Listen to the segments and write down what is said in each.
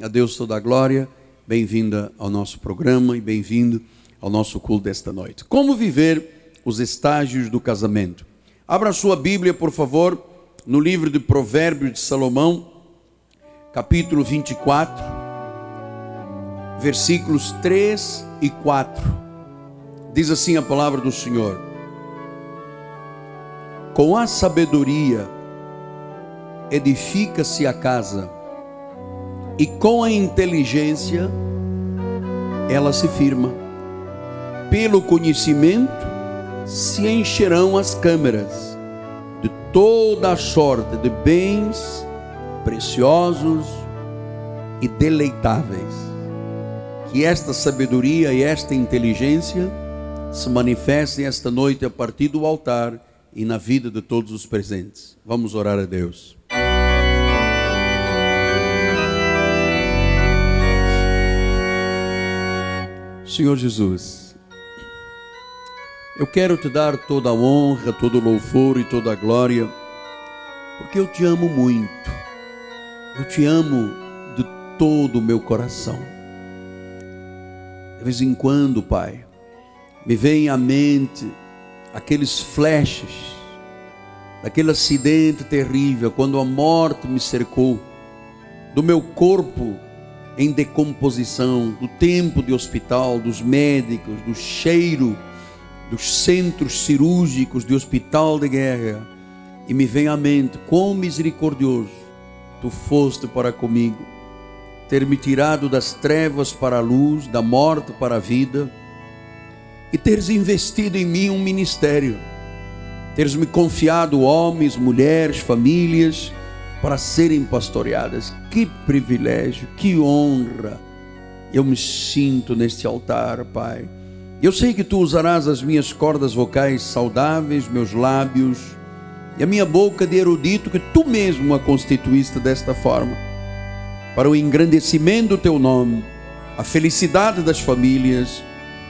A Deus toda a glória. Bem-vinda ao nosso programa e bem-vindo ao nosso culto desta noite. Como viver os estágios do casamento? Abra sua Bíblia, por favor, no livro de Provérbios de Salomão, capítulo 24, versículos 3 e 4. Diz assim a palavra do Senhor: Com a sabedoria edifica-se a casa, e com a inteligência ela se firma. Pelo conhecimento se encherão as câmeras de toda a sorte de bens preciosos e deleitáveis. Que esta sabedoria e esta inteligência se manifestem esta noite a partir do altar e na vida de todos os presentes. Vamos orar a Deus. Senhor Jesus, eu quero te dar toda a honra, todo o louvor e toda a glória, porque eu te amo muito. Eu te amo de todo o meu coração. De vez em quando, Pai, me vem à mente aqueles flashes daquele acidente terrível, quando a morte me cercou, do meu corpo em decomposição, do tempo de hospital, dos médicos, do cheiro dos centros cirúrgicos de hospital de guerra, e me vem à mente quão misericordioso tu foste para comigo, ter me tirado das trevas para a luz, da morte para a vida, e teres investido em mim um ministério, teres me confiado homens, mulheres, famílias, para serem pastoreadas. Que privilégio, que honra. Eu me sinto neste altar, Pai. Eu sei que tu usarás as minhas cordas vocais saudáveis, meus lábios e a minha boca de erudito, que tu mesmo a constituíste desta forma, para o engrandecimento do teu nome, a felicidade das famílias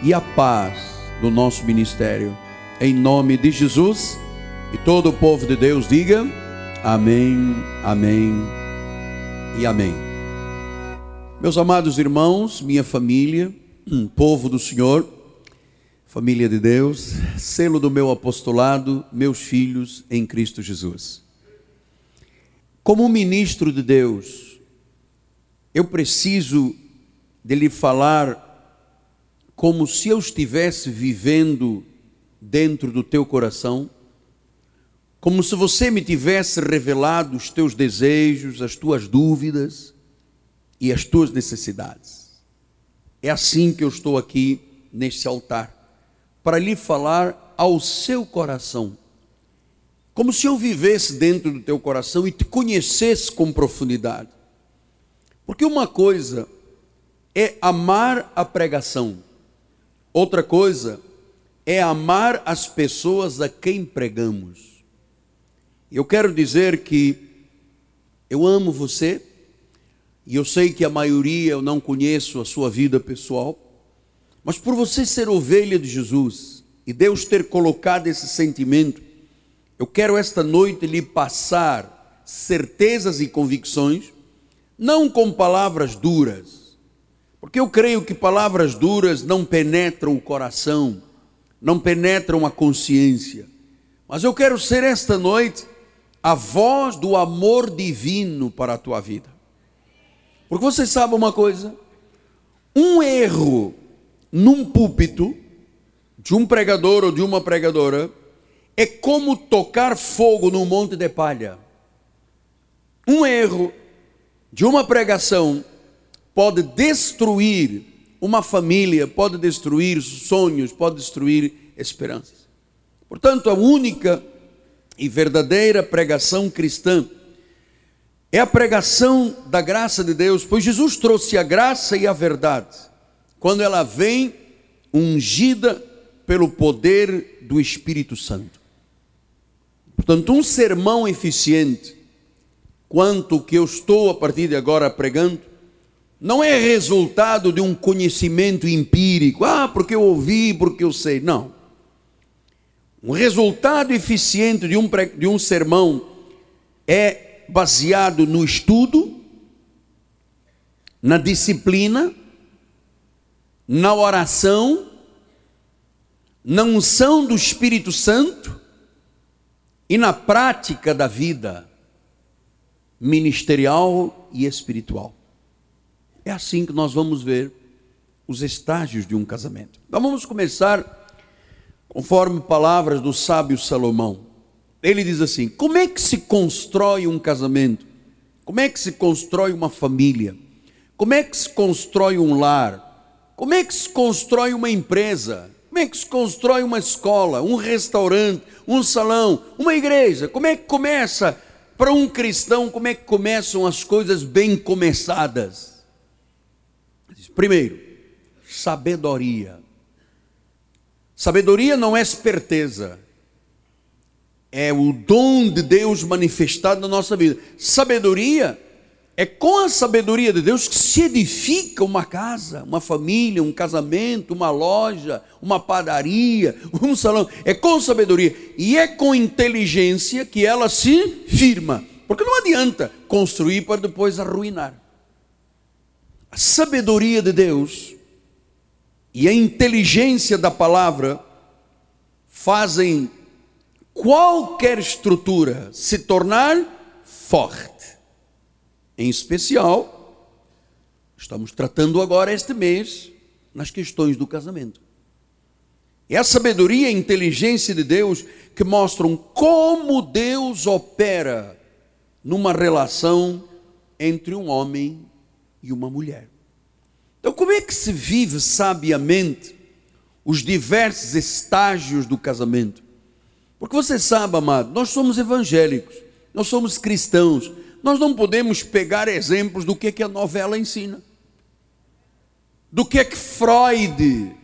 e a paz do nosso ministério. Em nome de Jesus e todo o povo de Deus diga. Amém, amém e amém. Meus amados irmãos, minha família, povo do Senhor, família de Deus, selo do meu apostolado, meus filhos em Cristo Jesus. Como ministro de Deus, eu preciso de lhe falar como se eu estivesse vivendo dentro do teu coração como se você me tivesse revelado os teus desejos, as tuas dúvidas e as tuas necessidades. É assim que eu estou aqui neste altar, para lhe falar ao seu coração, como se eu vivesse dentro do teu coração e te conhecesse com profundidade. Porque uma coisa é amar a pregação, outra coisa é amar as pessoas a quem pregamos. Eu quero dizer que eu amo você, e eu sei que a maioria eu não conheço a sua vida pessoal, mas por você ser ovelha de Jesus e Deus ter colocado esse sentimento, eu quero esta noite lhe passar certezas e convicções, não com palavras duras, porque eu creio que palavras duras não penetram o coração, não penetram a consciência, mas eu quero ser esta noite a voz do amor divino para a tua vida. Porque você sabe uma coisa? Um erro num púlpito de um pregador ou de uma pregadora é como tocar fogo num monte de palha. Um erro de uma pregação pode destruir uma família, pode destruir sonhos, pode destruir esperanças. Portanto, a única e verdadeira pregação cristã é a pregação da graça de Deus, pois Jesus trouxe a graça e a verdade, quando ela vem ungida pelo poder do Espírito Santo. Portanto, um sermão eficiente, quanto que eu estou a partir de agora pregando, não é resultado de um conhecimento empírico, ah, porque eu ouvi, porque eu sei. Não. Um resultado eficiente de um, de um sermão é baseado no estudo, na disciplina, na oração, na unção do Espírito Santo e na prática da vida ministerial e espiritual. É assim que nós vamos ver os estágios de um casamento. Então vamos começar conforme palavras do sábio Salomão. Ele diz assim: como é que se constrói um casamento? Como é que se constrói uma família? Como é que se constrói um lar? Como é que se constrói uma empresa? Como é que se constrói uma escola, um restaurante, um salão, uma igreja? Como é que começa para um cristão? Como é que começam as coisas bem começadas? Primeiro, sabedoria. Sabedoria não é esperteza, é o dom de Deus manifestado na nossa vida. Sabedoria é com a sabedoria de Deus que se edifica uma casa, uma família, um casamento, uma loja, uma padaria, um salão. É com sabedoria e é com inteligência que ela se firma. Porque não adianta construir para depois arruinar. A sabedoria de Deus e a inteligência da palavra fazem qualquer estrutura se tornar forte. Em especial, estamos tratando agora este mês nas questões do casamento. É a sabedoria e a inteligência de Deus que mostram como Deus opera numa relação entre um homem e uma mulher. Então, como é que se vive sabiamente os diversos estágios do casamento? Porque você sabe, amado, nós somos evangélicos, nós somos cristãos, nós não podemos pegar exemplos do que, que a novela ensina, do que é que Freud,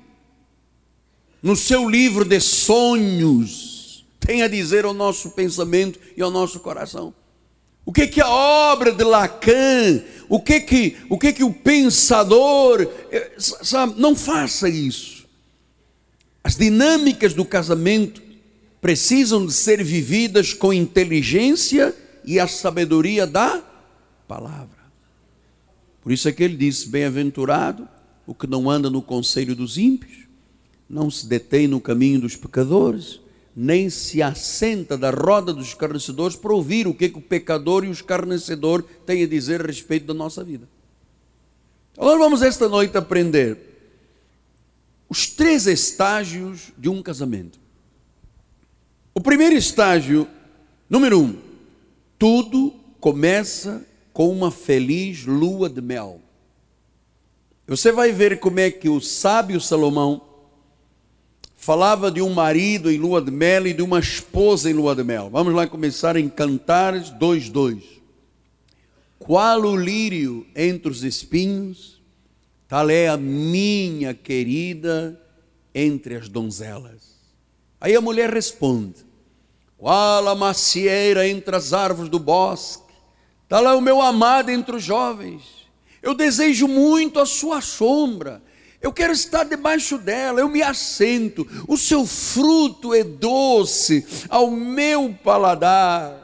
no seu livro de sonhos, tem a dizer ao nosso pensamento e ao nosso coração. O que que a obra de Lacan, o que que o que que o pensador, eh, sabe, não faça isso. As dinâmicas do casamento precisam de ser vividas com inteligência e a sabedoria da palavra. Por isso é que ele diz: Bem-aventurado o que não anda no conselho dos ímpios, não se detém no caminho dos pecadores, nem se assenta da roda dos escarnecedores para ouvir o que, que o pecador e o escarnecedor têm a dizer a respeito da nossa vida. Nós vamos esta noite aprender os três estágios de um casamento. O primeiro estágio, número um, tudo começa com uma feliz lua de mel. Você vai ver como é que o sábio Salomão falava de um marido em lua de mel e de uma esposa em lua de mel. Vamos lá começar em Cantares 2:2. Qual o lírio entre os espinhos, tal é a minha querida entre as donzelas. Aí a mulher responde: qual a macieira entre as árvores do bosque, tal é o meu amado entre os jovens. Eu desejo muito a sua sombra, eu quero estar debaixo dela, eu me assento, o seu fruto é doce ao meu paladar.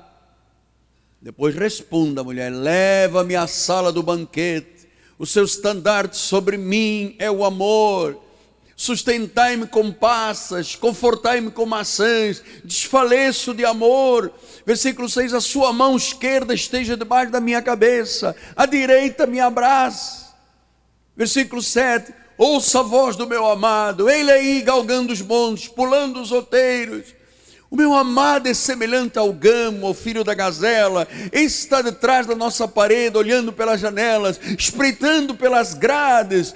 Depois responda a mulher: leva-me à sala do banquete, o seu estandarte sobre mim é o amor sustentai-me com passas, confortai-me com maçãs, desfaleço de amor. Versículo 6: A sua mão esquerda esteja debaixo da minha cabeça, a direita me abrace. Versículo 7: Ouça a voz do meu amado, ele aí galgando os montes, pulando os outeiros. O meu amado é semelhante ao gamo, ao filho da gazela. Esse está detrás da nossa parede, olhando pelas janelas, espreitando pelas grades.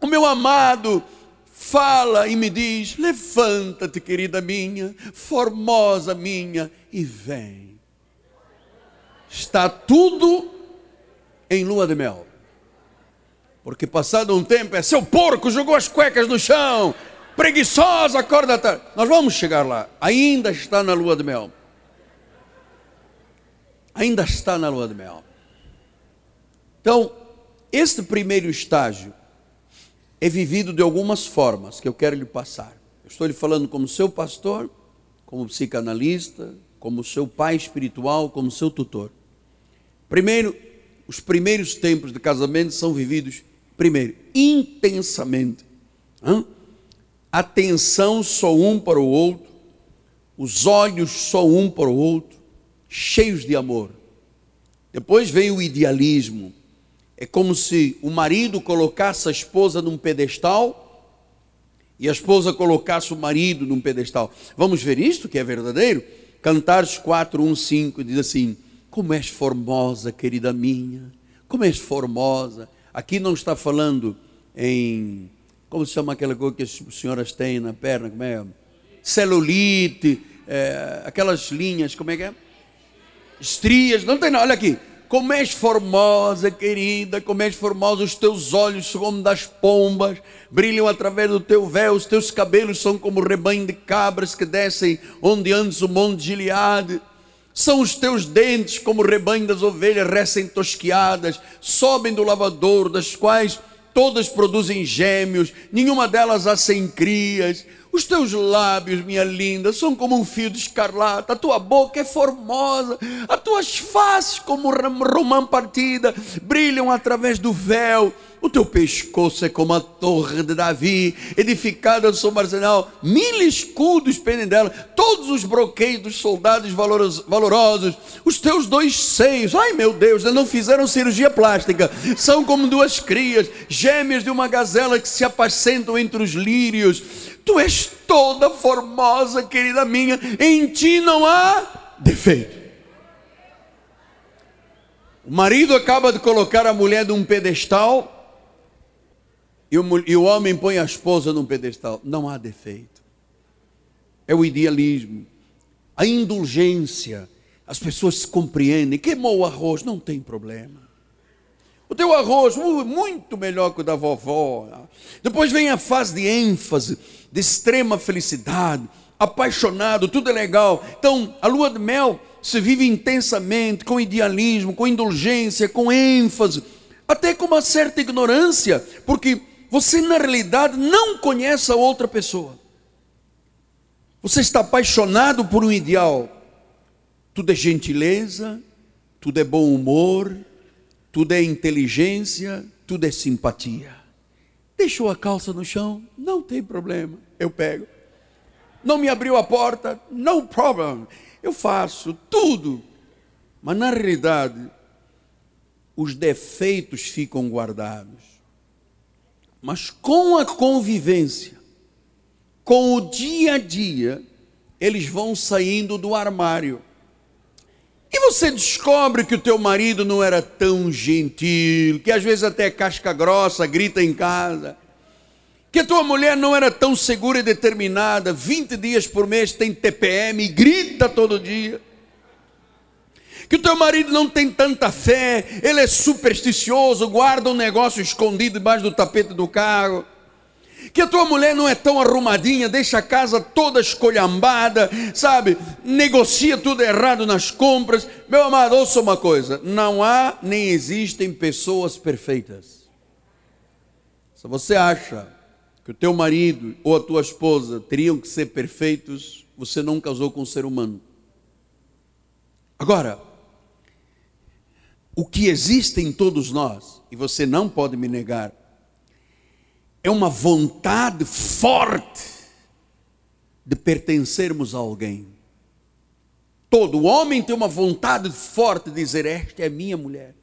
O meu amado fala e me diz: Levanta-te, querida minha, formosa minha, e vem. Está tudo em lua de mel. Porque passado um tempo é seu porco, jogou as cuecas no chão, preguiçosa, acorda tarde. Nós vamos chegar lá. Ainda está na lua de mel. Ainda está na lua de mel. Então, este primeiro estágio é vivido de algumas formas que eu quero lhe passar. Eu estou lhe falando como seu pastor, como psicanalista, como seu pai espiritual, como seu tutor. Primeiro, os primeiros tempos de casamento são vividos, primeiro, intensamente. Hã? Atenção só um para o outro, os olhos só um para o outro, cheios de amor. Depois vem o idealismo. É como se o marido colocasse a esposa num pedestal e a esposa colocasse o marido num pedestal. Vamos ver isto que é verdadeiro? Cantares 4, 1, 5 diz assim: Como és formosa, querida minha, como és formosa. Aqui não está falando em, como se chama aquela coisa que as senhoras têm na perna, como é? Celulite, é, aquelas linhas, como é que é? Estrias, não tem nada, olha aqui como és formosa, querida, como és formosa, os teus olhos são como das pombas, brilham através do teu véu, os teus cabelos são como rebanho de cabras que descem onde antes o monte de Gileade. São os teus dentes como rebanho das ovelhas recém-tosquiadas, sobem do lavador, das quais todas produzem gêmeos, nenhuma delas há sem crias. Os teus lábios, minha linda, são como um fio de escarlata, a tua boca é formosa, as tuas faces, como romã partida, brilham através do véu. O teu pescoço é como a torre de Davi, edificada sobre arsenal. Mil escudos pendem dela, todos os broqueios dos soldados valorosos. Os teus dois seios, ai meu Deus, não fizeram cirurgia plástica. São como duas crias, gêmeas de uma gazela que se apacentam entre os lírios Tu és toda formosa, querida minha, em ti não há defeito. O marido acaba de colocar a mulher num pedestal e o, e o homem põe a esposa num pedestal. Não há defeito. É o idealismo, a indulgência. As pessoas se compreendem. Queimou o arroz, não tem problema. O teu arroz, muito melhor que o da vovó. Depois vem a fase de ênfase de extrema felicidade, apaixonado, tudo é legal. Então, a lua de mel se vive intensamente, com idealismo, com indulgência, com ênfase, até com uma certa ignorância, porque você na realidade não conhece a outra pessoa. Você está apaixonado por um ideal. Tudo é gentileza, tudo é bom humor, tudo é inteligência, tudo é simpatia. Deixou a calça no chão? Não tem problema, eu pego. Não me abriu a porta? No problem. Eu faço tudo. Mas na realidade, os defeitos ficam guardados. Mas com a convivência, com o dia a dia, eles vão saindo do armário. E você descobre que o teu marido não era tão gentil, que às vezes até casca grossa, grita em casa. Que a tua mulher não era tão segura e determinada, 20 dias por mês tem TPM e grita todo dia. Que o teu marido não tem tanta fé, ele é supersticioso, guarda um negócio escondido debaixo do tapete do carro que a tua mulher não é tão arrumadinha, deixa a casa toda escolhambada, sabe? Negocia tudo errado nas compras. Meu amado, ouça uma coisa: não há nem existem pessoas perfeitas. Se você acha que o teu marido ou a tua esposa teriam que ser perfeitos, você não casou com um ser humano. Agora, o que existe em todos nós, e você não pode me negar, é uma vontade forte de pertencermos a alguém. Todo homem tem uma vontade forte de dizer: Esta é minha mulher.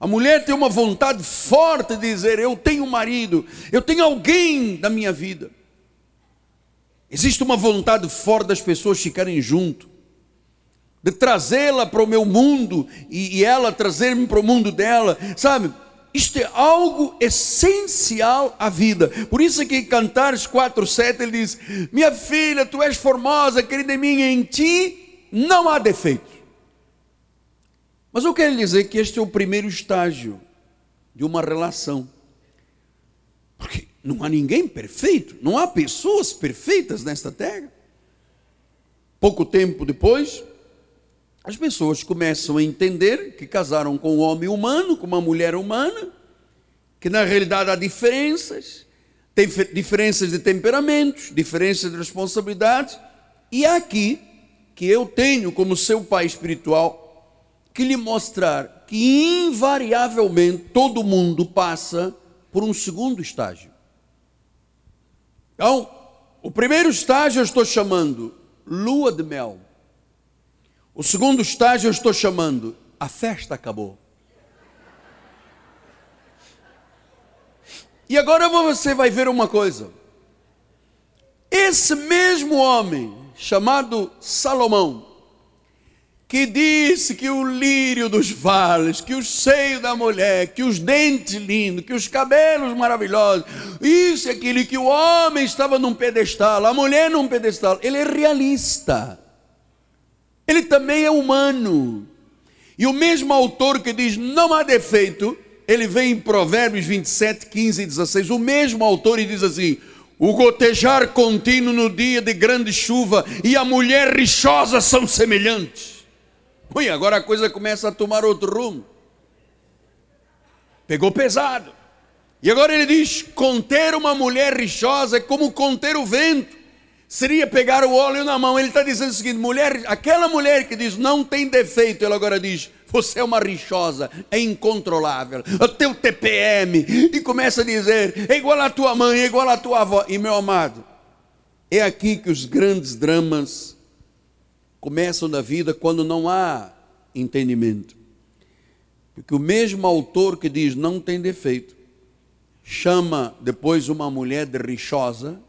A mulher tem uma vontade forte de dizer: Eu tenho um marido, eu tenho alguém na minha vida. Existe uma vontade forte das pessoas ficarem junto, de trazê-la para o meu mundo e, e ela trazer-me para o mundo dela, sabe? Isto é algo essencial à vida. Por isso que em Cantares 4:7 ele diz: "Minha filha, tu és formosa, querida minha, em ti não há defeito". Mas eu quero dizer que este é o primeiro estágio de uma relação. Porque não há ninguém perfeito, não há pessoas perfeitas nesta terra. Pouco tempo depois, as pessoas começam a entender que casaram com um homem humano, com uma mulher humana, que na realidade há diferenças, tem diferenças de temperamentos, diferenças de responsabilidades, e é aqui que eu tenho, como seu pai espiritual, que lhe mostrar que invariavelmente todo mundo passa por um segundo estágio. Então, o primeiro estágio eu estou chamando lua de mel. O segundo estágio eu estou chamando a festa acabou. E agora você vai ver uma coisa. Esse mesmo homem, chamado Salomão, que disse que o lírio dos vales, que o seio da mulher, que os dentes lindos, que os cabelos maravilhosos, isso e aquilo, que o homem estava num pedestal, a mulher num pedestal, ele é realista. Ele também é humano. E o mesmo autor que diz não há defeito, ele vem em Provérbios 27, 15 e 16, o mesmo autor e diz assim: o gotejar contínuo no dia de grande chuva e a mulher rixosa são semelhantes. Ui, agora a coisa começa a tomar outro rumo. Pegou pesado. E agora ele diz: conter uma mulher rixosa é como conter o vento. Seria pegar o óleo na mão. Ele está dizendo o seguinte: mulher, aquela mulher que diz não tem defeito, ela agora diz: você é uma rixosa, é incontrolável, o teu TPM, e começa a dizer, é igual a tua mãe, é igual a tua avó. E meu amado, é aqui que os grandes dramas começam na vida quando não há entendimento. Porque o mesmo autor que diz não tem defeito, chama depois uma mulher de rixosa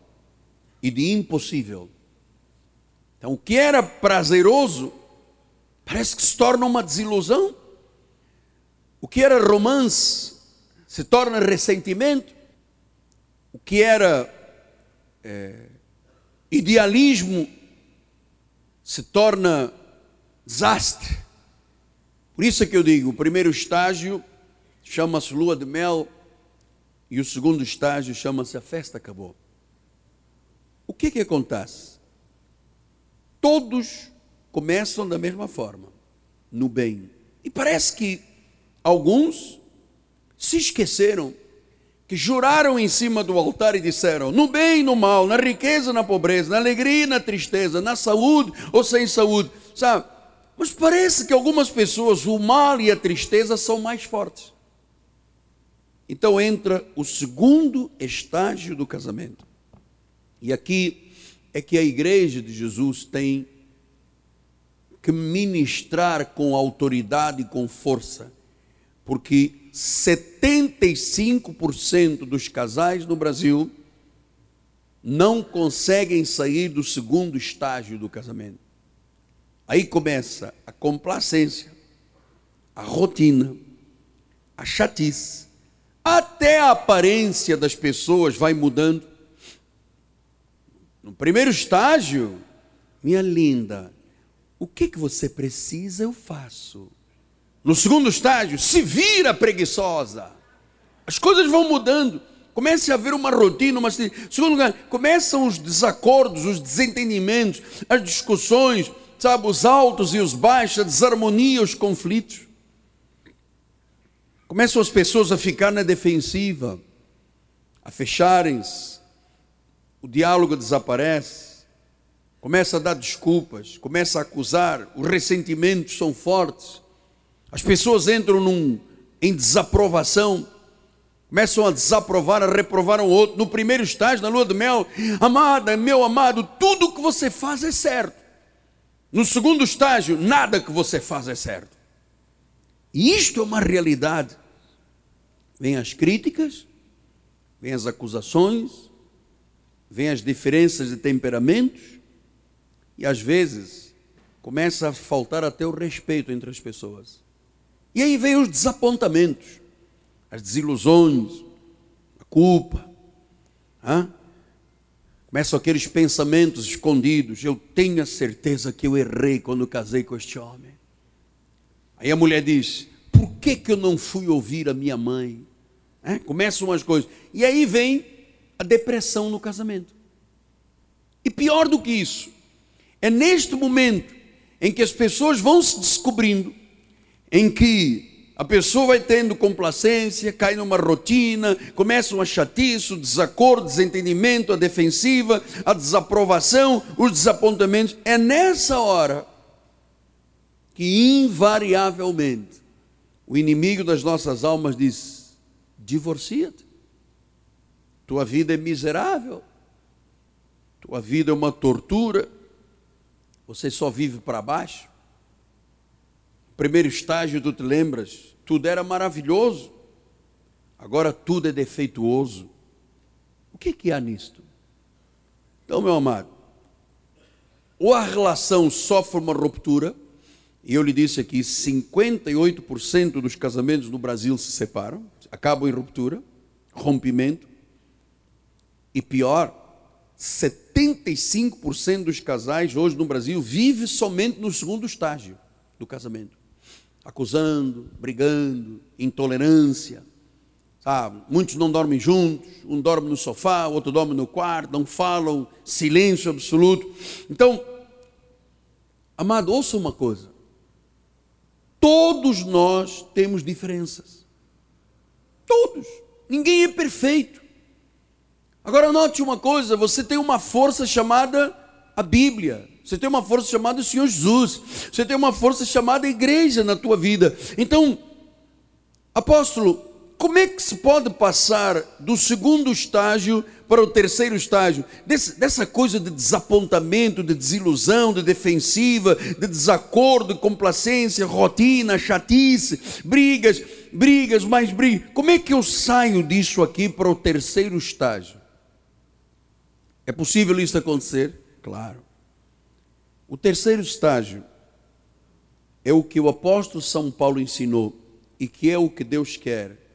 e de impossível. Então, o que era prazeroso parece que se torna uma desilusão. O que era romance se torna ressentimento. O que era é, idealismo se torna desastre. Por isso é que eu digo: o primeiro estágio chama-se lua de mel e o segundo estágio chama-se a festa acabou. O que que acontece? Todos começam da mesma forma, no bem. E parece que alguns se esqueceram que juraram em cima do altar e disseram: no bem e no mal, na riqueza e na pobreza, na alegria e na tristeza, na saúde ou sem saúde, sabe? Mas parece que algumas pessoas, o mal e a tristeza são mais fortes. Então entra o segundo estágio do casamento. E aqui é que a igreja de Jesus tem que ministrar com autoridade e com força, porque 75% dos casais no Brasil não conseguem sair do segundo estágio do casamento. Aí começa a complacência, a rotina, a chatice, até a aparência das pessoas vai mudando. No primeiro estágio, minha linda, o que, que você precisa, eu faço. No segundo estágio, se vira preguiçosa. As coisas vão mudando. Começa a haver uma rotina, uma... Segundo lugar, começam os desacordos, os desentendimentos, as discussões, sabe, os altos e os baixos, a desarmonia, os conflitos. Começam as pessoas a ficar na defensiva, a fecharem-se, o diálogo desaparece começa a dar desculpas, começa a acusar, os ressentimentos são fortes, as pessoas entram num, em desaprovação, começam a desaprovar, a reprovar um outro. No primeiro estágio, na lua de mel, amada, meu amado, tudo que você faz é certo. No segundo estágio, nada que você faz é certo. E isto é uma realidade. Vêm as críticas, vêm as acusações, vêm as diferenças de temperamentos, e às vezes começa a faltar até o respeito entre as pessoas. E aí vem os desapontamentos, as desilusões, a culpa. Hein? Começam aqueles pensamentos escondidos. Eu tenho a certeza que eu errei quando casei com este homem. Aí a mulher diz: Por que, que eu não fui ouvir a minha mãe? É? Começam as coisas. E aí vem a depressão no casamento. E pior do que isso, é neste momento em que as pessoas vão se descobrindo, em que a pessoa vai tendo complacência, cai numa rotina, começa uma chatice, desacordo, desentendimento, a defensiva, a desaprovação, os desapontamentos. É nessa hora que invariavelmente o inimigo das nossas almas diz: divorcia-te. Tua vida é miserável. Tua vida é uma tortura. Você só vive para baixo. Primeiro estágio, tu te lembras? Tudo era maravilhoso. Agora tudo é defeituoso. O que, que há nisto? Então, meu amado, ou a relação sofre uma ruptura, e eu lhe disse aqui, 58% dos casamentos no Brasil se separam, acabam em ruptura, rompimento. E pior, 75% dos casais hoje no Brasil vive somente no segundo estágio do casamento. Acusando, brigando, intolerância. Sabe? Muitos não dormem juntos, um dorme no sofá, o outro dorme no quarto, não falam, silêncio absoluto. Então, amado, ouça uma coisa. Todos nós temos diferenças. Todos. Ninguém é perfeito. Agora note uma coisa: você tem uma força chamada a Bíblia. Você tem uma força chamada o Senhor Jesus. Você tem uma força chamada igreja na tua vida. Então, apóstolo, como é que se pode passar do segundo estágio para o terceiro estágio? Dessa coisa de desapontamento, de desilusão, de defensiva, de desacordo, de complacência, rotina, chatice, brigas, brigas, mais brigas. Como é que eu saio disso aqui para o terceiro estágio? É possível isso acontecer? Claro. O terceiro estágio é o que o apóstolo São Paulo ensinou e que é o que Deus quer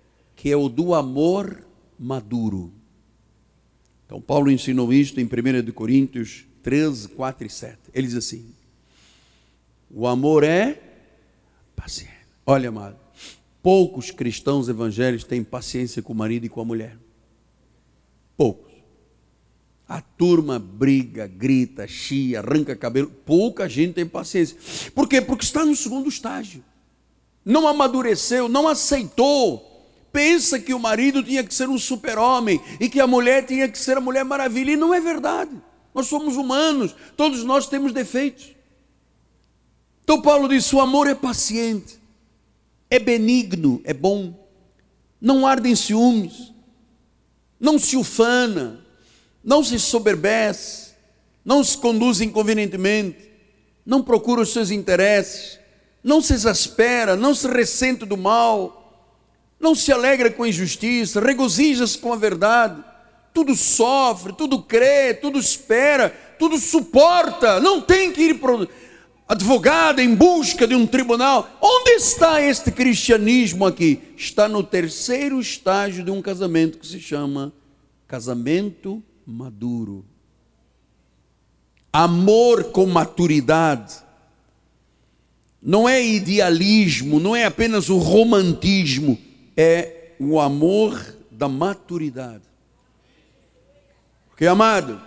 que é o do amor maduro. Então, Paulo ensinou isto em 1 Coríntios 13, 4 e 7. Ele diz assim: O amor é paciente. Olha, amado, poucos cristãos evangélicos têm paciência com o marido e com a mulher. Poucos. A turma briga, grita, chia, arranca cabelo. Pouca gente tem paciência. Por quê? Porque está no segundo estágio. Não amadureceu, não aceitou pensa que o marido tinha que ser um super-homem e que a mulher tinha que ser a mulher maravilha, e não é verdade. Nós somos humanos, todos nós temos defeitos. Então Paulo diz: o amor é paciente, é benigno, é bom, não arde em ciúmes, não se ufana, não se soberbece, não se conduz inconvenientemente, não procura os seus interesses, não se exaspera, não se ressente do mal não se alegra com a injustiça, regozija-se com a verdade, tudo sofre, tudo crê, tudo espera, tudo suporta, não tem que ir para advogado em busca de um tribunal. Onde está este cristianismo aqui? Está no terceiro estágio de um casamento que se chama casamento maduro. Amor com maturidade. Não é idealismo, não é apenas o romantismo é o amor da maturidade. Porque, amado,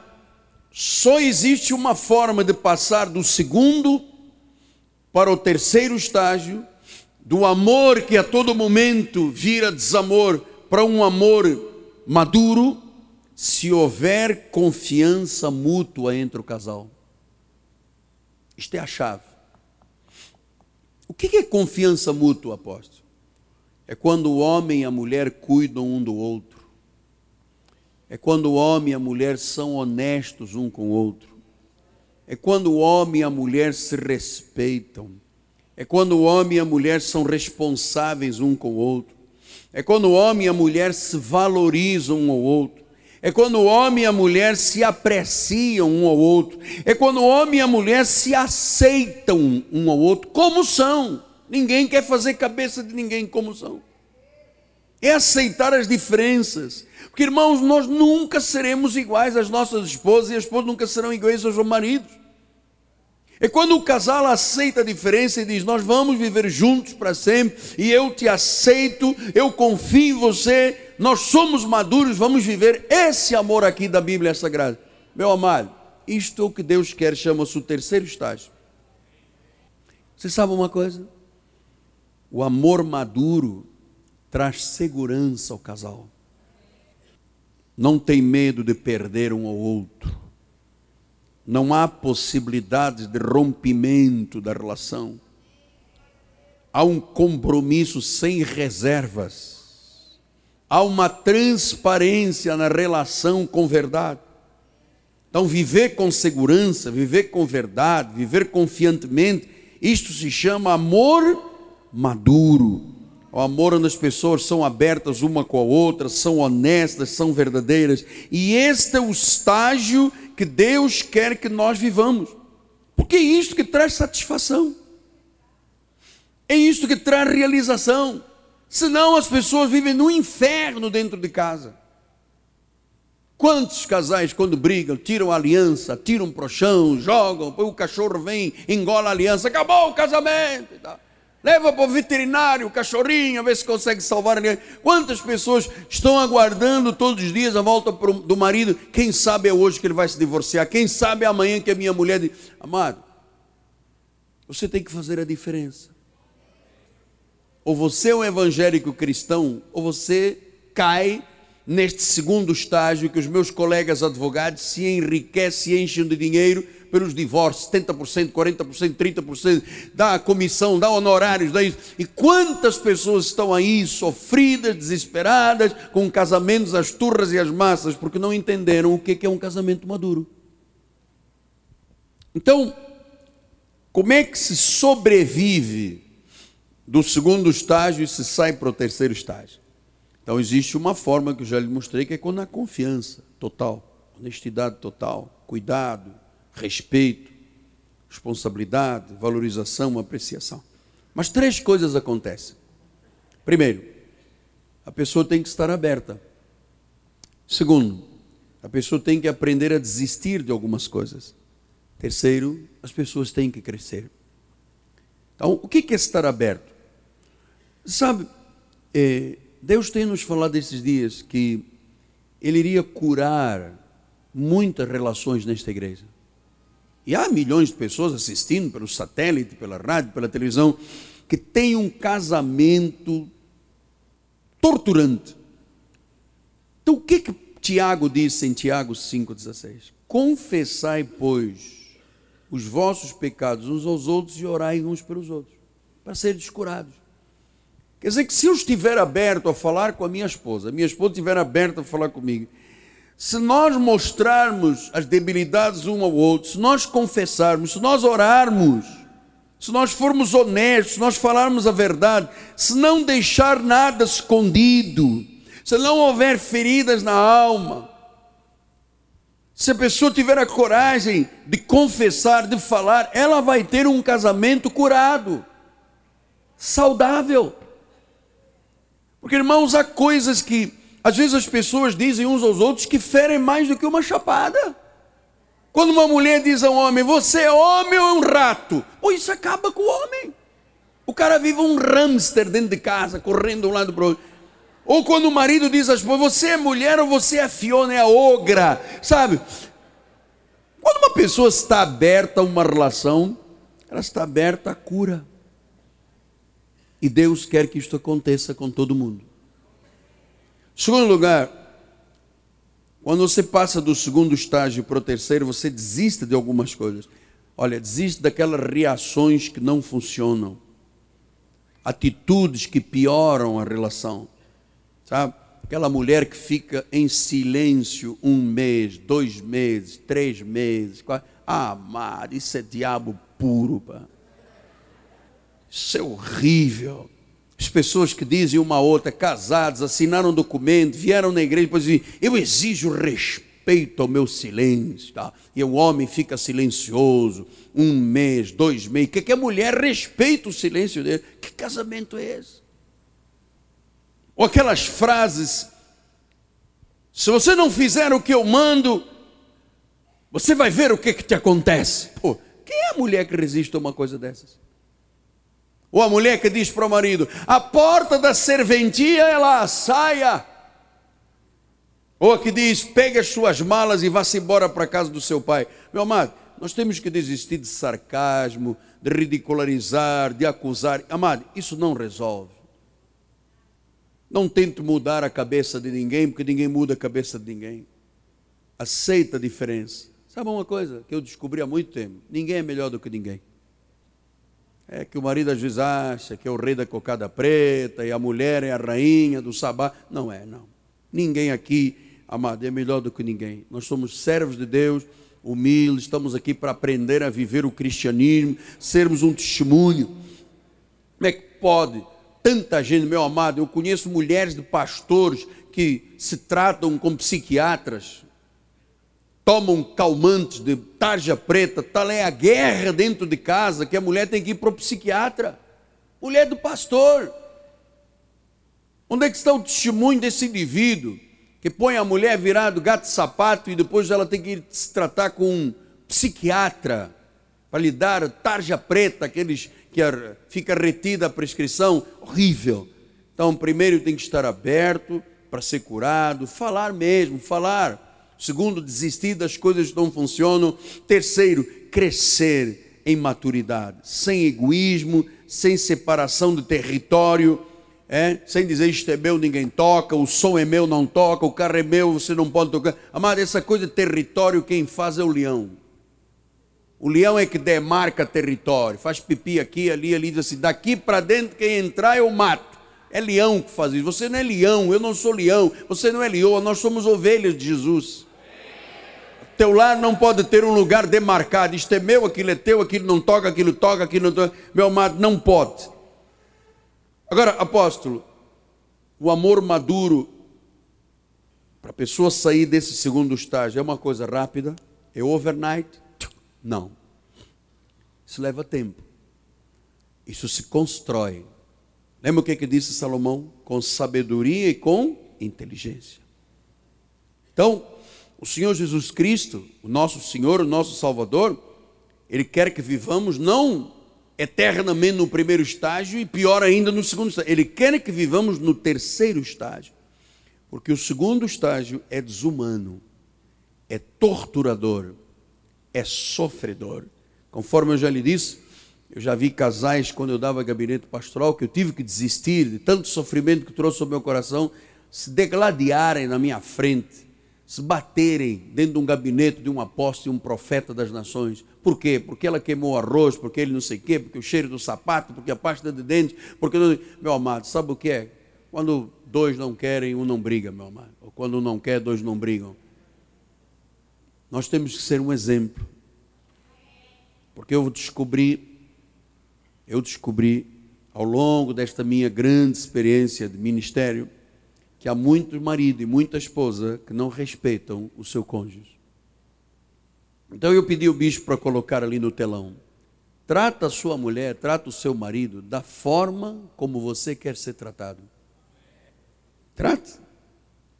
só existe uma forma de passar do segundo para o terceiro estágio, do amor que a todo momento vira desamor, para um amor maduro, se houver confiança mútua entre o casal. Isto é a chave. O que é confiança mútua, apóstolo? É quando o homem e a mulher cuidam um do outro. É quando o homem e a mulher são honestos um com o outro. É quando o homem e a mulher se respeitam. É quando o homem e a mulher são responsáveis um com o outro. É quando o homem e a mulher se valorizam um ao outro. É quando o homem e a mulher se apreciam um ao outro. É quando o homem e a mulher se aceitam um ao outro como são. Ninguém quer fazer cabeça de ninguém como são. É aceitar as diferenças. Porque, irmãos, nós nunca seremos iguais às nossas esposas e as esposas nunca serão iguais aos maridos. É quando o casal aceita a diferença e diz: Nós vamos viver juntos para sempre, e eu te aceito, eu confio em você, nós somos maduros, vamos viver esse amor aqui da Bíblia Sagrada. Meu amado, isto é o que Deus quer, chama-se o terceiro estágio. Você sabe uma coisa? O amor maduro traz segurança ao casal. Não tem medo de perder um ao outro. Não há possibilidade de rompimento da relação. há um compromisso sem reservas, há uma transparência na relação com verdade. Então, viver com segurança, viver com verdade, viver confiantemente, isto se chama amor maduro. O amor onde as pessoas são abertas uma com a outra, são honestas, são verdadeiras. E este é o estágio que Deus quer que nós vivamos. Porque é isto que traz satisfação. É isto que traz realização. Senão as pessoas vivem no inferno dentro de casa. Quantos casais, quando brigam, tiram a aliança, tiram para o chão, jogam, o cachorro vem, engola a aliança, acabou o casamento. Leva para o veterinário o cachorrinho, a ver se consegue salvar a aliança. Quantas pessoas estão aguardando todos os dias a volta do marido? Quem sabe é hoje que ele vai se divorciar? Quem sabe é amanhã que a minha mulher diz: Amado, você tem que fazer a diferença. Ou você é um evangélico cristão, ou você cai neste segundo estágio que os meus colegas advogados se enriquecem e enchem de dinheiro pelos divórcios, 70%, 40%, 30%, dá comissão, dá honorários, dá isso. E quantas pessoas estão aí sofridas, desesperadas, com casamentos às turras e às massas, porque não entenderam o que é um casamento maduro. Então, como é que se sobrevive do segundo estágio e se sai para o terceiro estágio? Então existe uma forma que eu já lhe mostrei, que é quando há confiança total, honestidade total, cuidado, respeito, responsabilidade, valorização, apreciação. Mas três coisas acontecem. Primeiro, a pessoa tem que estar aberta. Segundo, a pessoa tem que aprender a desistir de algumas coisas. Terceiro, as pessoas têm que crescer. Então, o que é estar aberto? Sabe, é, Deus tem nos falado esses dias que Ele iria curar muitas relações nesta igreja. E há milhões de pessoas assistindo pelo satélite, pela rádio, pela televisão, que têm um casamento torturante. Então, o que, que Tiago disse em Tiago 5,16? Confessai, pois, os vossos pecados uns aos outros e orai uns pelos outros, para serem curados. Quer dizer que se eu estiver aberto a falar com a minha esposa, a minha esposa estiver aberta a falar comigo, se nós mostrarmos as debilidades um ao outro, se nós confessarmos, se nós orarmos, se nós formos honestos, se nós falarmos a verdade, se não deixar nada escondido, se não houver feridas na alma, se a pessoa tiver a coragem de confessar, de falar, ela vai ter um casamento curado, saudável. Porque, irmãos, há coisas que às vezes as pessoas dizem uns aos outros que ferem mais do que uma chapada. Quando uma mulher diz a um homem, você é homem ou é um rato? Pô, isso acaba com o homem. O cara vive um hamster dentro de casa, correndo de um lado para o outro. Ou quando o marido diz à esposa, você é mulher ou você é a Fiona, é a ogra, sabe? Quando uma pessoa está aberta a uma relação, ela está aberta à cura. E Deus quer que isto aconteça com todo mundo. Segundo lugar, quando você passa do segundo estágio para o terceiro, você desiste de algumas coisas. Olha, desiste daquelas reações que não funcionam, atitudes que pioram a relação, sabe? Aquela mulher que fica em silêncio um mês, dois meses, três meses. Quatro... Ah, amado, isso é diabo puro. Pá. Isso é horrível. As pessoas que dizem uma a outra, casados, assinaram um documento, vieram na igreja depois dizem, eu exijo respeito ao meu silêncio. Tá? E o homem fica silencioso, um mês, dois meses. Que, que a mulher respeita o silêncio dele. Que casamento é esse? Ou aquelas frases, se você não fizer o que eu mando, você vai ver o que, que te acontece. Pô, quem é a mulher que resiste a uma coisa dessas? Ou a mulher que diz para o marido: a porta da serventia ela saia. Ou a que diz: pegue as suas malas e vá-se embora para a casa do seu pai. Meu amado, nós temos que desistir de sarcasmo, de ridicularizar, de acusar. Amado, isso não resolve. Não tente mudar a cabeça de ninguém, porque ninguém muda a cabeça de ninguém. Aceita a diferença. Sabe uma coisa que eu descobri há muito tempo? Ninguém é melhor do que ninguém. É que o marido às vezes acha que é o rei da cocada preta e a mulher é a rainha do sabá. Não é, não. Ninguém aqui, amado, é melhor do que ninguém. Nós somos servos de Deus, humildes, estamos aqui para aprender a viver o cristianismo, sermos um testemunho. Como é que pode tanta gente, meu amado? Eu conheço mulheres de pastores que se tratam como psiquiatras, tomam calmantes de tarja preta, tal é a guerra dentro de casa que a mulher tem que ir para o psiquiatra. Mulher do pastor. Onde é que está o testemunho desse indivíduo que põe a mulher virado gato sapato e depois ela tem que ir se tratar com um psiquiatra para lhe dar tarja preta, aqueles que fica retida a prescrição? Horrível. Então, primeiro tem que estar aberto para ser curado, falar mesmo, falar Segundo, desistir das coisas que não funcionam. Terceiro, crescer em maturidade, sem egoísmo, sem separação de território, é? sem dizer isto é meu, ninguém toca, o som é meu, não toca, o carro é meu, você não pode tocar. Amado, essa coisa de território, quem faz é o leão. O leão é que demarca território, faz pipi aqui, ali, ali, diz assim: daqui para dentro, quem entrar eu mato. É leão que faz isso. Você não é leão, eu não sou leão. Você não é leoa, nós somos ovelhas de Jesus. Teu lar não pode ter um lugar demarcado. Isto é meu, aquilo é teu, aquilo não toca, aquilo toca, aquilo não toca. Meu amado, não pode. Agora, apóstolo, o amor maduro, para a pessoa sair desse segundo estágio, é uma coisa rápida? É overnight? Não. Isso leva tempo. Isso se constrói. Lembra o que, que disse Salomão? Com sabedoria e com inteligência. Então, o Senhor Jesus Cristo, o nosso Senhor, o nosso Salvador, Ele quer que vivamos não eternamente no primeiro estágio e pior ainda no segundo estágio. Ele quer que vivamos no terceiro estágio. Porque o segundo estágio é desumano, é torturador, é sofredor. Conforme eu já lhe disse, eu já vi casais quando eu dava gabinete pastoral que eu tive que desistir de tanto sofrimento que trouxe ao meu coração, se degladiarem na minha frente se baterem dentro de um gabinete de um apóstolo e um profeta das nações. Por quê? Porque ela queimou arroz, porque ele não sei o quê, porque o cheiro do sapato, porque a pasta de dente, porque. Meu amado, sabe o que é? Quando dois não querem, um não briga, meu amado. Ou quando um não quer, dois não brigam. Nós temos que ser um exemplo. Porque eu descobri, eu descobri ao longo desta minha grande experiência de ministério, que há muito marido e muita esposa que não respeitam o seu cônjuge. Então eu pedi ao bispo para colocar ali no telão. Trata a sua mulher, trata o seu marido da forma como você quer ser tratado. Trate.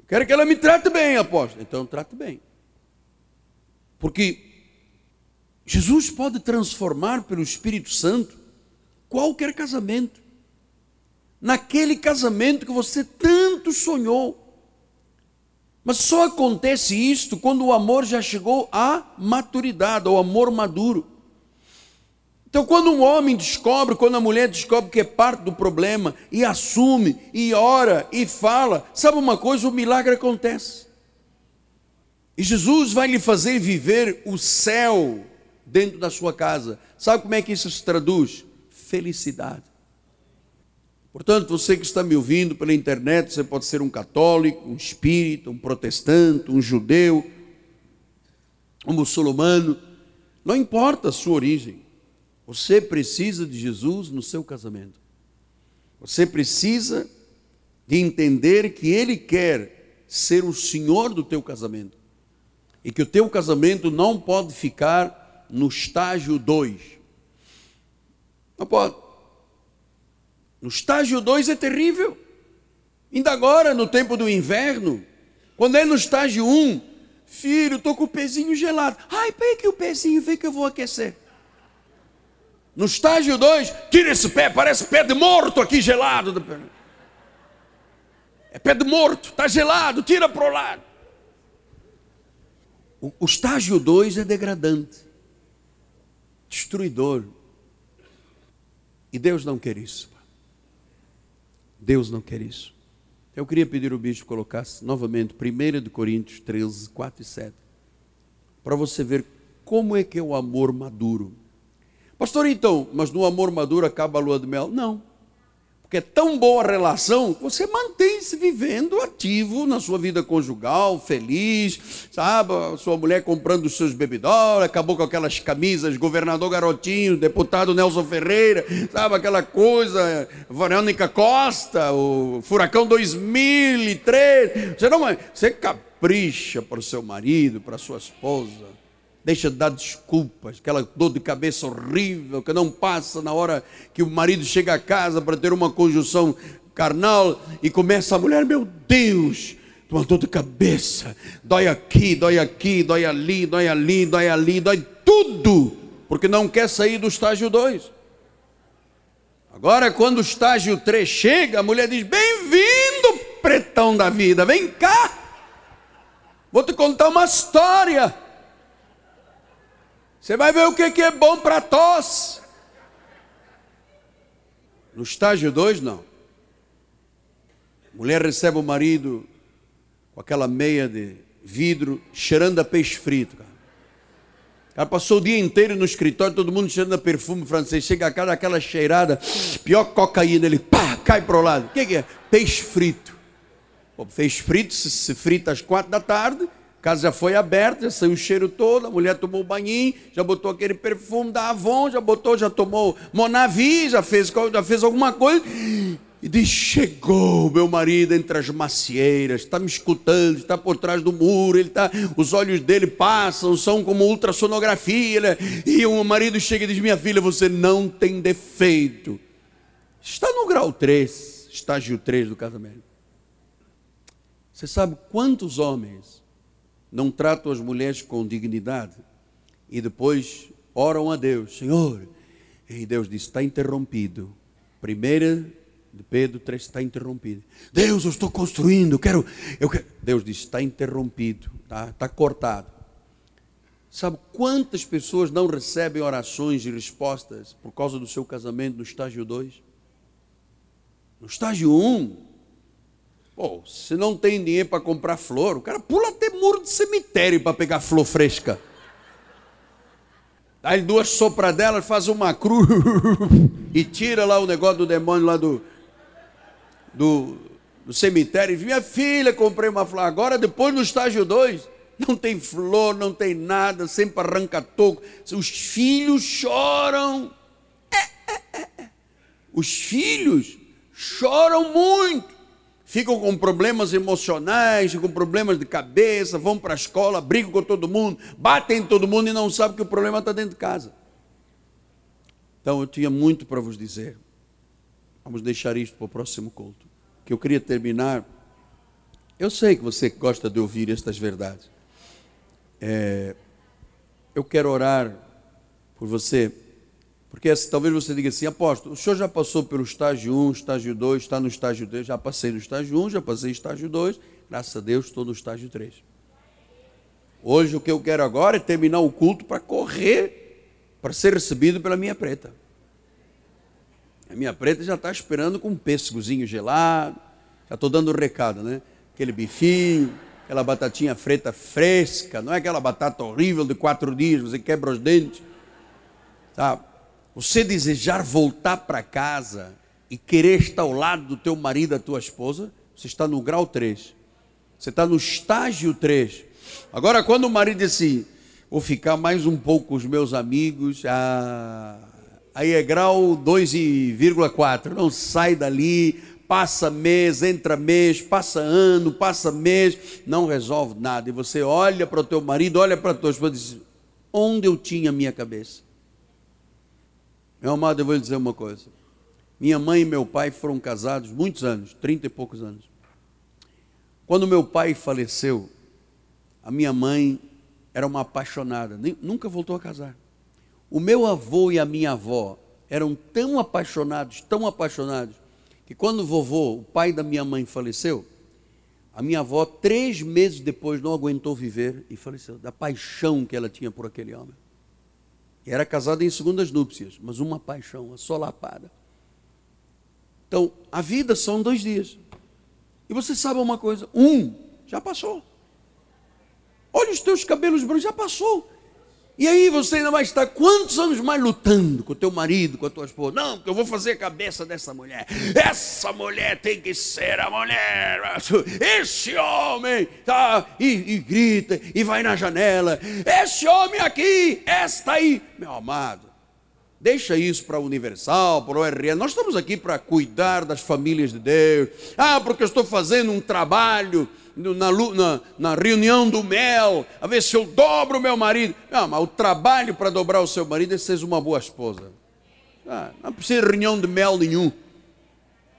quero que ela me trate bem, apóstolo. Então trate bem. Porque Jesus pode transformar pelo Espírito Santo qualquer casamento naquele casamento que você tanto sonhou. Mas só acontece isto quando o amor já chegou à maturidade, ao amor maduro. Então, quando um homem descobre, quando a mulher descobre que é parte do problema, e assume, e ora, e fala, sabe uma coisa? O milagre acontece. E Jesus vai lhe fazer viver o céu dentro da sua casa. Sabe como é que isso se traduz? Felicidade. Portanto, você que está me ouvindo pela internet, você pode ser um católico, um espírita, um protestante, um judeu, um muçulmano, não importa a sua origem. Você precisa de Jesus no seu casamento. Você precisa de entender que Ele quer ser o Senhor do teu casamento. E que o teu casamento não pode ficar no estágio 2. Não pode. No estágio 2 é terrível. Ainda agora, no tempo do inverno, quando é no estágio 1, um, filho, estou com o pezinho gelado. Ai, pega que o pezinho, vem que eu vou aquecer. No estágio 2, tira esse pé, parece pé de morto aqui gelado. É pé de morto, está gelado, tira para o lado. O estágio 2 é degradante, destruidor. E Deus não quer isso. Deus não quer isso. Eu queria pedir ao bispo que colocasse novamente 1 de Coríntios 13, 4 e 7. Para você ver como é que é o amor maduro. Pastor, então, mas no amor maduro acaba a lua de mel? Não que é tão boa a relação, você mantém-se vivendo ativo na sua vida conjugal, feliz, sabe? Sua mulher comprando os seus bebidol, acabou com aquelas camisas, governador Garotinho, deputado Nelson Ferreira, sabe? Aquela coisa, Verônica Costa, o Furacão 2003. Você não, você capricha para o seu marido, para a sua esposa deixa de dar desculpas, aquela dor de cabeça horrível que não passa na hora que o marido chega a casa para ter uma conjunção carnal e começa a mulher, meu Deus, uma dor de cabeça, dói aqui, dói aqui, dói ali, dói ali, dói ali, dói tudo, porque não quer sair do estágio 2. Agora, quando o estágio 3 chega, a mulher diz: Bem-vindo, pretão da vida, vem cá, vou te contar uma história. Você vai ver o que é bom para tosse. No estágio 2, não. Mulher recebe o marido com aquela meia de vidro, cheirando a peixe frito. Cara. Ela passou o dia inteiro no escritório, todo mundo cheirando a perfume francês. Chega a casa, aquela cheirada, pior cocaína, ele pá, cai para o lado. O que, que, é? Peixe frito. Pô, peixe frito se, se frita às quatro da tarde, casa já foi aberta, já saiu o cheiro todo, a mulher tomou o banhinho, já botou aquele perfume da Avon, já botou, já tomou Monavi, já fez, já fez alguma coisa. E diz: Chegou meu marido entre as macieiras, está me escutando, está por trás do muro, ele tá, os olhos dele passam, são como ultrassonografia. Né? E o marido chega e diz: Minha filha, você não tem defeito. Está no grau 3, estágio 3 do casamento. Você sabe quantos homens não tratam as mulheres com dignidade e depois oram a Deus, Senhor, e Deus diz: está interrompido. Primeira de Pedro 3 está interrompido. Deus, eu estou construindo, quero, eu quero. Deus diz: está interrompido, está, está cortado. Sabe quantas pessoas não recebem orações e respostas por causa do seu casamento no estágio 2? No estágio 1, um, Pô, se não tem dinheiro para comprar flor, o cara pula até muro de cemitério para pegar flor fresca. Aí duas sopradelas, faz uma cruz e tira lá o negócio do demônio lá do, do, do cemitério. Minha filha, comprei uma flor. Agora, depois no estágio 2, não tem flor, não tem nada, sempre arranca toco. Os filhos choram. É, é, é. Os filhos choram muito ficam com problemas emocionais, com problemas de cabeça, vão para a escola, brigam com todo mundo, batem em todo mundo e não sabem que o problema está dentro de casa. Então eu tinha muito para vos dizer. Vamos deixar isto para o próximo culto. Que eu queria terminar. Eu sei que você gosta de ouvir estas verdades. É, eu quero orar por você porque talvez você diga assim, apóstolo, o senhor já passou pelo estágio 1, estágio 2, está no estágio 3, já passei no estágio 1, já passei no estágio 2, graças a Deus estou no estágio 3. Hoje o que eu quero agora é terminar o culto para correr, para ser recebido pela minha preta. A minha preta já está esperando com um pêssegozinho gelado, já estou dando o recado, né? Aquele bifinho, aquela batatinha frita fresca, não é aquela batata horrível de quatro dias, você quebra os dentes, sabe? Você desejar voltar para casa e querer estar ao lado do teu marido, da tua esposa, você está no grau 3. Você está no estágio 3. Agora, quando o marido diz assim, vou ficar mais um pouco com os meus amigos, ah, aí é grau 2,4. Não sai dali, passa mês, entra mês, passa ano, passa mês, não resolve nada. E você olha para o teu marido, olha para a tua esposa e diz: onde eu tinha a minha cabeça? Meu amado, eu vou lhe dizer uma coisa. Minha mãe e meu pai foram casados muitos anos, trinta e poucos anos. Quando meu pai faleceu, a minha mãe era uma apaixonada, nunca voltou a casar. O meu avô e a minha avó eram tão apaixonados, tão apaixonados, que quando o vovô, o pai da minha mãe, faleceu, a minha avó, três meses depois, não aguentou viver e faleceu, da paixão que ela tinha por aquele homem. Era casada em segundas núpcias, mas uma paixão assolapada. Então, a vida são dois dias. E você sabe uma coisa? Um já passou. Olha os teus cabelos brancos, já passou. E aí você ainda vai estar quantos anos mais lutando com o teu marido, com a tua esposa? Não, porque eu vou fazer a cabeça dessa mulher. Essa mulher tem que ser a mulher. Esse homem tá e, e grita e vai na janela. Esse homem aqui, esta aí, meu amado. Deixa isso para a Universal, para o RN. Nós estamos aqui para cuidar das famílias de Deus. Ah, porque eu estou fazendo um trabalho na, na, na, reunião do mel, a ver se eu dobro o meu marido. Não, mas o trabalho para dobrar o seu marido é ser uma boa esposa. Ah, não precisa de reunião de mel nenhum.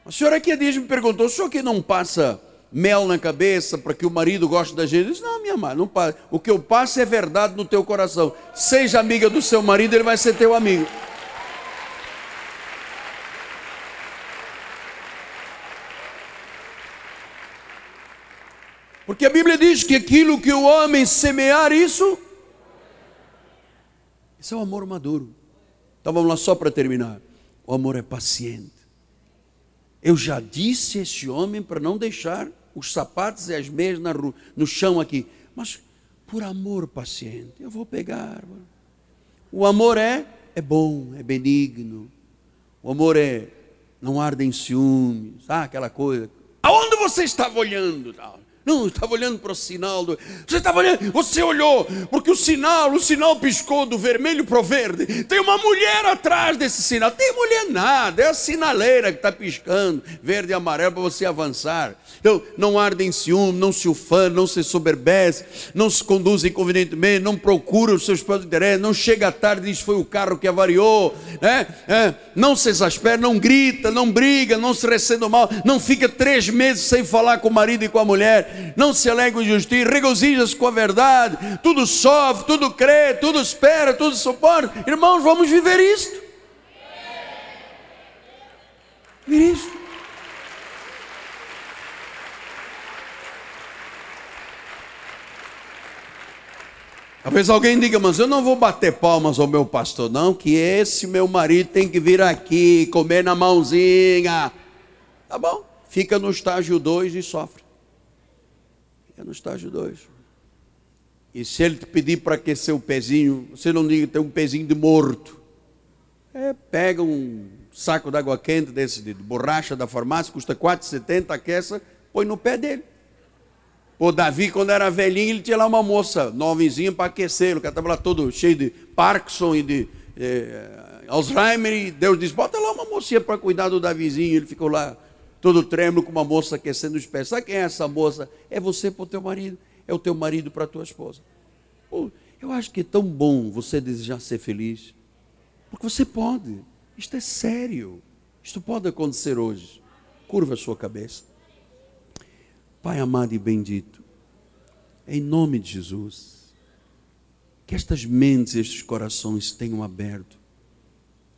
A senhora aqui a dias me perguntou: o senhor que não passa mel na cabeça para que o marido goste da gente? Eu disse, não, minha mãe, não passa. O que eu passo é verdade no teu coração. Seja amiga do seu marido, ele vai ser teu amigo. Porque a Bíblia diz que aquilo que o homem semear, isso. Isso é o amor maduro. Então vamos lá, só para terminar. O amor é paciente. Eu já disse a esse homem para não deixar os sapatos e as meias no chão aqui. Mas por amor paciente, eu vou pegar. O amor é, é bom, é benigno. O amor é, não arde em ciúmes, ah, aquela coisa. Aonde você estava olhando? Tal? Não, estava olhando para o sinal. Do... Você estava olhando, você olhou, porque o sinal, o sinal piscou do vermelho para o verde. Tem uma mulher atrás desse sinal. Tem mulher nada, é a sinaleira que está piscando, verde e amarelo, para você avançar. Então, não arde em ciúme, não se ufane, não se soberbece, não se conduz inconvenientemente, não procura os seus próprios interesses, não chega tarde e diz foi o carro que avariou, né? É, não se exaspera, não grita, não briga, não se recebe mal, não fica três meses sem falar com o marido e com a mulher não se alegra em justiça, regozija-se com a verdade, tudo sofre, tudo crê, tudo espera, tudo suporta. Irmãos, vamos viver isto. Viver isto. Talvez alguém diga, mas eu não vou bater palmas ao meu pastor, não, que esse meu marido tem que vir aqui, comer na mãozinha. Tá bom, fica no estágio 2 e sofre. É no estágio 2. E se ele te pedir para aquecer o pezinho, você não diga tem um pezinho de morto. É, pega um saco de água quente desse de borracha da farmácia, custa 4,70, aqueça, põe no pé dele. O Davi, quando era velhinho, ele tinha lá uma moça novinha para aquecer. O cara estava lá todo cheio de Parkinson e de eh, Alzheimer. E Deus disse: bota lá uma mocinha para cuidar do Davizinho. Ele ficou lá todo trêmulo com uma moça aquecendo os pés. Sabe quem é essa moça? É você para o teu marido, é o teu marido para a tua esposa. Pô, eu acho que é tão bom você desejar ser feliz, porque você pode. Isto é sério. Isto pode acontecer hoje. Curva a sua cabeça. Pai amado e bendito, em nome de Jesus, que estas mentes, estes corações tenham aberto,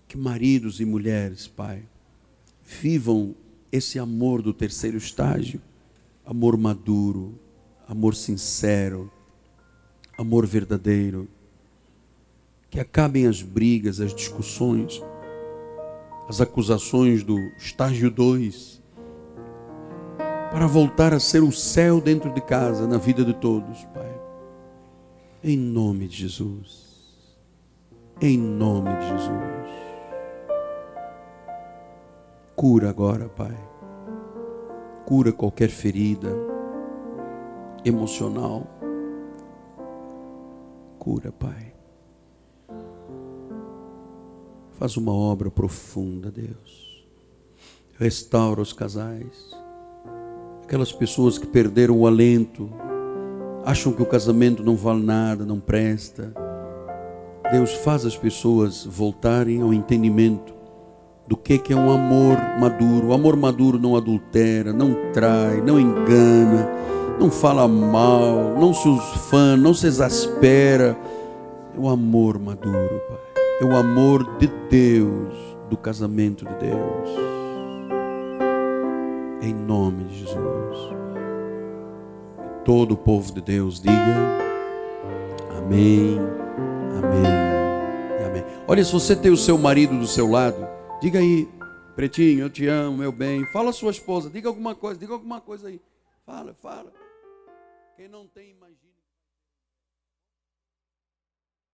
que maridos e mulheres, Pai, vivam esse amor do terceiro estágio, amor maduro, amor sincero, amor verdadeiro, que acabem as brigas, as discussões, as acusações do estágio 2, para voltar a ser o céu dentro de casa, na vida de todos, Pai. Em nome de Jesus. Em nome de Jesus. Cura agora, Pai. Cura qualquer ferida emocional. Cura, Pai. Faz uma obra profunda, Deus. Restaura os casais. Aquelas pessoas que perderam o alento, acham que o casamento não vale nada, não presta. Deus faz as pessoas voltarem ao entendimento do que, que é um amor maduro. O amor maduro não adultera, não trai, não engana, não fala mal, não se ufana, não se exaspera. É o amor maduro, Pai. É o amor de Deus, do casamento de Deus. Em nome de Jesus. Todo o povo de Deus diga amém, amém e amém. Olha, se você tem o seu marido do seu lado, Diga aí, pretinho, eu te amo, meu bem. Fala sua esposa, diga alguma coisa, diga alguma coisa aí. Fala, fala. Quem não tem, imagina.